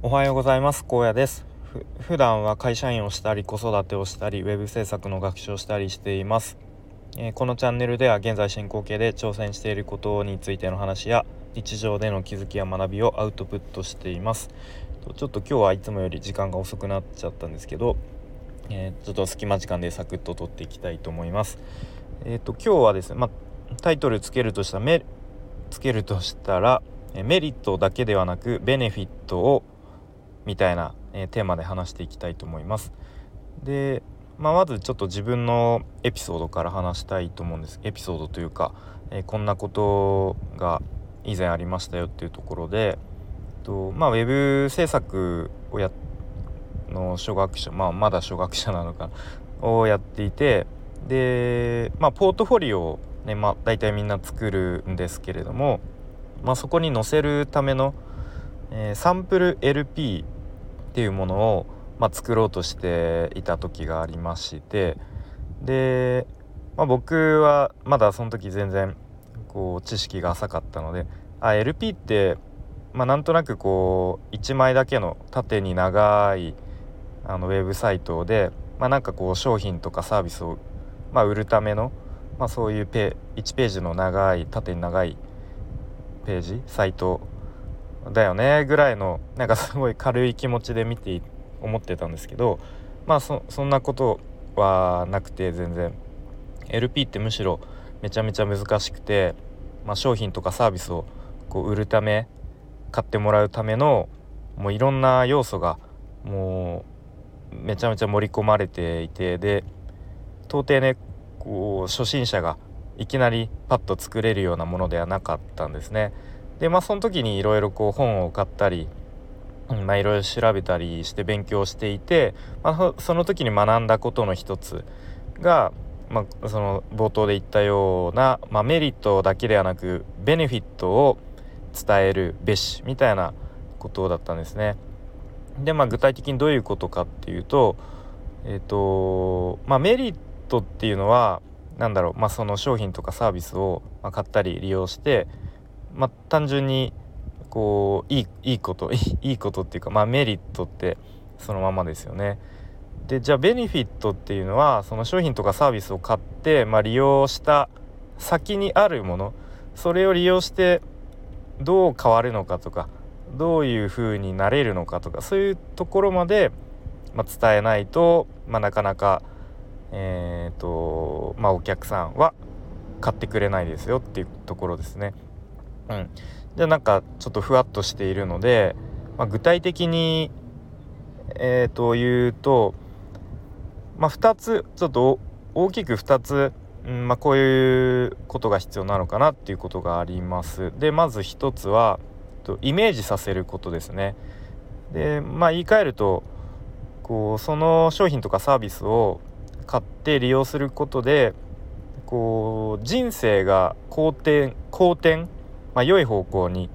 おはようございます。高野です。普段は会社員をしたり子育てをしたりウェブ制作の学習をしたりしています、えー、このチャンネルでは現在進行形で挑戦していることについての話や日常での気づきや学びをアウトプットしています。ちょっと今日はいつもより時間が遅くなっちゃったんですけど、えー、ちょっと隙間時間でサクッと撮っていきたいと思います。えっ、ー、と今日はですねま、タイトルつけるとしためつけるとしたらメリットだけではなくベネフィットをみたいな、えー、テーマで話していきたいと思います。で、まあ、まずちょっと自分のエピソードから話したいと思うんですエピソードというか、えー、こんなことが以前ありましたよっていうところで、とまあ、ウェブ制作をやの初学者、まあ、まだ初学者なのかをやっていてで、まあ、ポートフォリオをね、まあ、大体みんな作るんですけれども、まあ、そこに載せるための、えー、サンプル LP っていうものを、まあ、作ろうとしていた時がありましてで、まあ、僕はまだその時全然こう知識が浅かったのであ LP って、まあ、なんとなくこう1枚だけの縦に長いあのウェブサイトで、まあ、なんかこう商品とかサービスを、まあ、売るための、まあ、そういうペ1ページの長い縦に長いページサイトだよねぐらいのなんかすごい軽い気持ちで見て思ってたんですけどまあそんなことはなくて全然 LP ってむしろめちゃめちゃ難しくて、まあ、商品とかサービスをこう売るため買ってもらうためのもういろんな要素がもうめちゃめちゃ盛り込まれていてで到底ねこう初心者がいきなりパッと作れるようなものではなかったんですね。でまあその時にいろいろこう本を買ったりまあいろいろ調べたりして勉強していて、まあ、その時に学んだことの一つが、まあ、その冒頭で言ったような、まあ、メリットだけではなくベネフィットを伝えるべしみたいなことだったんですね。でまあ具体的にどういうことかっていうとえっ、ー、とまあメリットっていうのは何だろう、まあ、その商品とかサービスを買ったり利用してまあ、単純にこういいいいこと いいことっていうか、まあ、メリットってそのままですよね。でじゃあベネフィットっていうのはその商品とかサービスを買って、まあ、利用した先にあるものそれを利用してどう変わるのかとかどういう風になれるのかとかそういうところまで、まあ、伝えないと、まあ、なかなか、えーとまあ、お客さんは買ってくれないですよっていうところですね。うん、じゃなんかちょっとふわっとしているので、まあ、具体的にえー、と言うと、まあ、2つちょっと大きく2つ、うんまあ、こういうことが必要なのかなっていうことがあります。でまず1つはイメージさせることですね。でまあ言い換えるとこうその商品とかサービスを買って利用することでこう人生が好転好転まあ、良い方向に、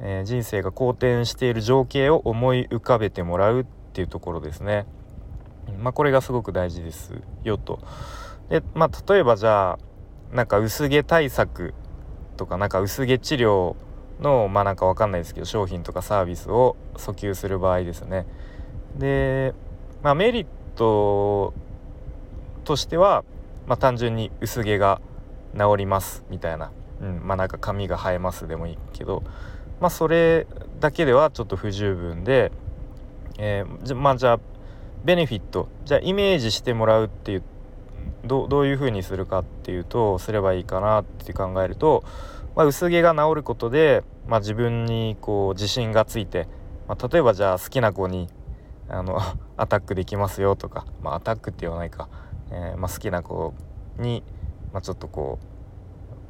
えー、人生が好転している情景を思い浮かべてもらうっていうところですね。まあ、これがすごく大事ですよと。でまあ例えばじゃあなんか薄毛対策とかなんか薄毛治療のまあなんかわかんないですけど商品とかサービスを訴求する場合ですね。で、まあ、メリットとしては、まあ、単純に薄毛が治りますみたいなうん、まあなんか髪が生えますでもいいけどまあそれだけではちょっと不十分で、えー、じゃまあじゃあベネフィットじゃあイメージしてもらうっていうどどういうふうにするかっていうとすればいいかなって考えると、まあ、薄毛が治ることで、まあ、自分にこう自信がついて、まあ、例えばじゃあ好きな子にあの アタックできますよとか、まあ、アタックって言わないか、えー、まあ、好きな子に、まあ、ちょっとこう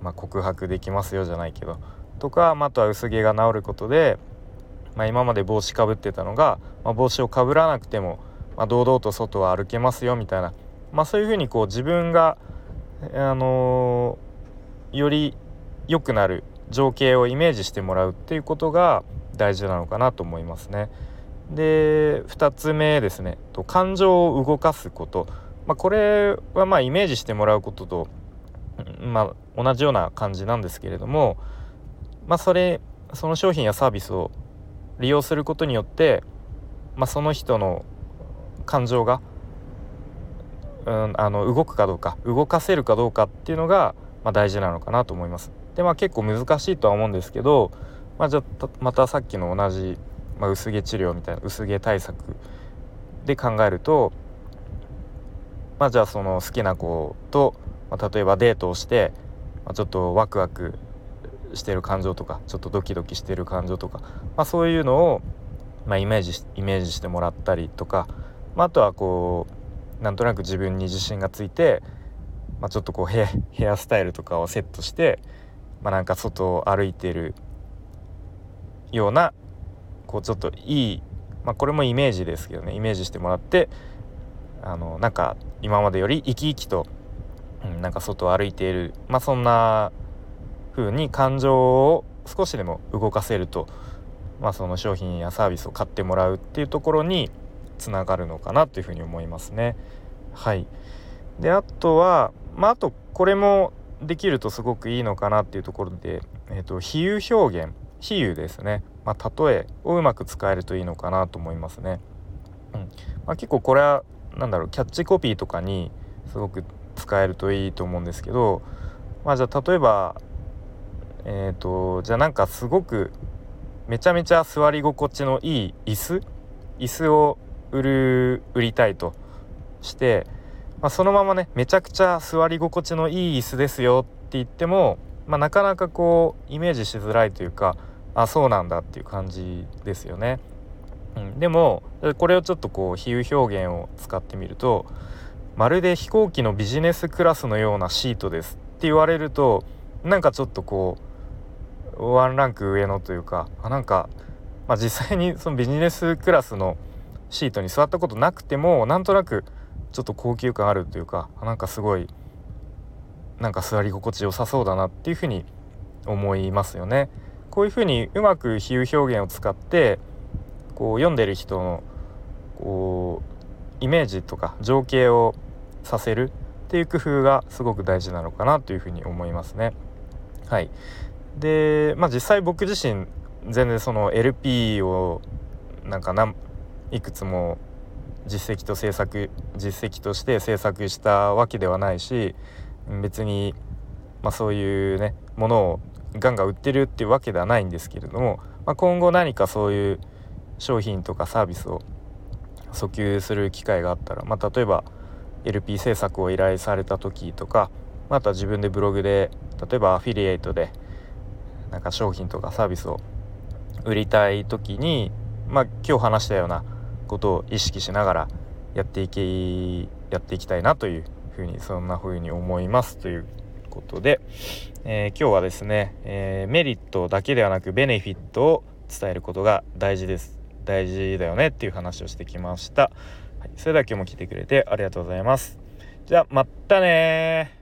まあ、告白できますよじゃないけどとか、まあ、あとは薄毛が治ることで、まあ、今まで帽子かぶってたのが、まあ、帽子をかぶらなくても、まあ、堂々と外は歩けますよみたいな、まあ、そういうふうにこう自分が、あのー、より良くなる情景をイメージしてもらうっていうことが大事なのかなと思いますね。で2つ目ですねと感情を動かすこと、まあ、これはまあイメージしてもらうこととまあ、同じような感じなんですけれども、まあ、それその商品やサービスを利用することによって、まあ、その人の感情が、うん、あの動くかどうか動かせるかどうかっていうのが、まあ、大事なのかなと思います。でまあ結構難しいとは思うんですけど、まあ、じゃまたさっきの同じ、まあ、薄毛治療みたいな薄毛対策で考えるとまあじゃあその好きな子と、まあ、例えばデートをして、まあ、ちょっとワクワクしてる感情とかちょっとドキドキしてる感情とか、まあ、そういうのを、まあ、イメージイメージしてもらったりとか、まあ、あとはこうなんとなく自分に自信がついて、まあ、ちょっとこうヘヘアスタイルとかをセットして、まあ、なんか外を歩いてるようなこうちょっといい、まあ、これもイメージですけどねイメージしてもらってあのなんか今までより生き生きと、うん、なんか外を歩いている、まあ、そんな風に感情を少しでも動かせると、まあ、その商品やサービスを買ってもらうっていうところにつながるのかなというふうに思いますね。はい、であとは、まあ、あとこれもできるとすごくいいのかなっていうところで、えーと、比喩表現。比喩ですね、まあ、例えをうまく使えるといいのかなと思いますね。うん。まあ、結構これは何だろうキャッチコピーとかにすごく使えるといいと思うんですけど、まあ、じゃあ例えばえっ、ー、とじゃあなんかすごくめちゃめちゃ座り心地のいい椅子？椅子を売る売りたいとして、まあ、そのままねめちゃくちゃ座り心地のいい椅子ですよって言っても、まあ、なかなかこうイメージしづらいというかあそうなんだっていう感じですよね。うん、でもこれをちょっとこう比喩表現を使ってみるとまるで飛行機のビジネスクラスのようなシートですって言われるとなんかちょっとこうワンランク上のというかあなんか、まあ、実際にそのビジネスクラスのシートに座ったことなくてもなんとなくちょっと高級感あるというかなんかすごいなんか座り心地よさそうだなっていうふうに思いますよね。こういうふうにうまく比喩表現を使ってこう読んでる人のこうイメージとか情景をさせるっていう工夫がすごく大事なのかなというふうに思いますね。はい、でまあ実際僕自身全然その LP をなんか何いくつも実績と制作実績として制作したわけではないし別に、まあ、そういうねものをガンガン売ってるっていうわけではないんですけれども、まあ、今後何かそういう商品とかサービスを訴求する機会があったら、まあ、例えば LP 制作を依頼された時とかまた自分でブログで例えばアフィリエイトでなんか商品とかサービスを売りたい時にまあ今日話したようなことを意識しながらやっていきやっていきたいなというふうにそんなふうに思いますということで、えー、今日はですね、えー、メリットだけではなくベネフィットを伝えることが大事です。大事だよねっていう話をしてきました、はい、それでは今日も来てくれてありがとうございます。じゃあまたね